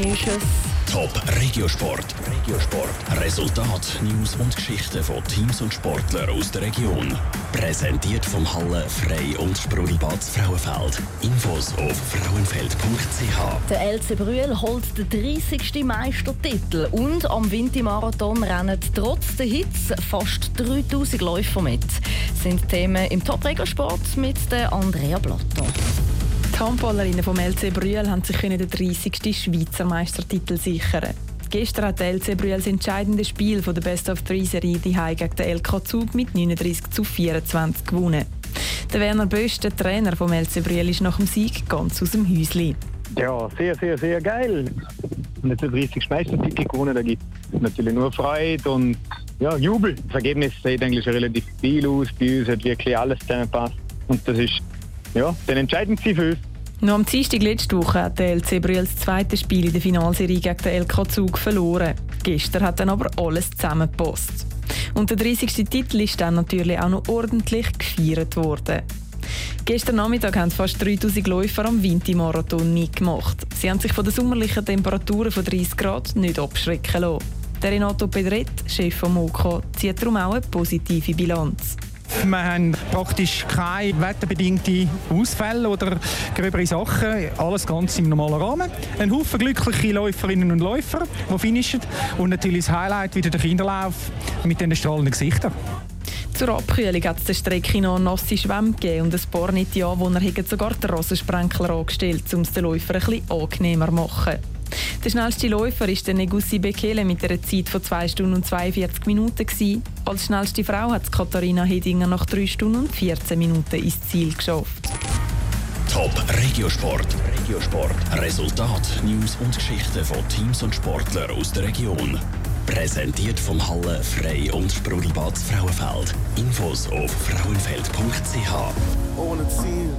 ist. Top Regiosport. Regiosport. Resultat, News und Geschichten von Teams und Sportlern aus der Region. Präsentiert vom Halle Frei und Sprudelbad Frauenfeld. Infos auf frauenfeld.ch. Der LC Brühl holt den 30. Meistertitel und am Wintermarathon rennen trotz der Hitze fast 3000 Läufer mit. Das sind Themen im Top Regiosport mit der Andrea Blatter. Die Handballerinnen vom LC Brühl haben sich den 30. Schweizer Meistertitel sichern. Gestern hat der LC Brühl das entscheidende Spiel von der Best of Three Serie die gegen den LK Zug mit 39 zu 24 gewonnen. Der Werner Bösch, der Trainer vom LC Brühl, ist nach dem Sieg ganz aus dem Häuschen. Ja, sehr, sehr, sehr geil. Mit der 30 Meistertitel gewonnen, da gibt es natürlich nur Freude und ja, Jubel. Das Ergebnis sieht eigentlich relativ viel aus. Bei uns hat wirklich alles zusammengepasst. Und das ist ja, dann entscheidend für uns. Noch am Dienstag letzte Woche hat der LC Brühl das zweite Spiel in der Finalserie gegen den LK Zug verloren. Gestern hat dann aber alles zusammengepasst. Und der 30. Titel ist dann natürlich auch noch ordentlich gefeiert worden. Gestern Nachmittag haben fast 3000 Läufer am Vinti-Marathon mitgemacht. Sie haben sich von den sommerlichen Temperaturen von 30 Grad nicht abschrecken lassen. Der Renato Pedret, Chef vom OK, zieht darum auch eine positive Bilanz. Wir haben praktisch keine wetterbedingten Ausfälle oder gröbere Sachen. Alles ganz im normalen Rahmen. Ein Haufen glückliche Läuferinnen und Läufer, die finishen. Und natürlich das Highlight wieder der Kinderlauf mit den strahlenden Gesichtern. Zur Abkühlung hat es der Strecke noch nasse Schwämme gegeben und ein paar nicht ja, wo er sogar den Rosensprenkler angestellt, um es den Läufern bisschen angenehmer zu machen. Der schnellste Läufer ist der Negussi Bekele mit einer Zeit von 2 Stunden und 42 Minuten. Gewesen. Als schnellste Frau hat Katharina Hedinger nach 3 Stunden und 14 Minuten ins Ziel geschafft. Top Regiosport. Regiosport. Resultat, News und Geschichten von Teams und Sportlern aus der Region. Präsentiert vom Halle Frei und Sprudelbad Frauenfeld. Infos auf frauenfeld.ch. Ohne Ziel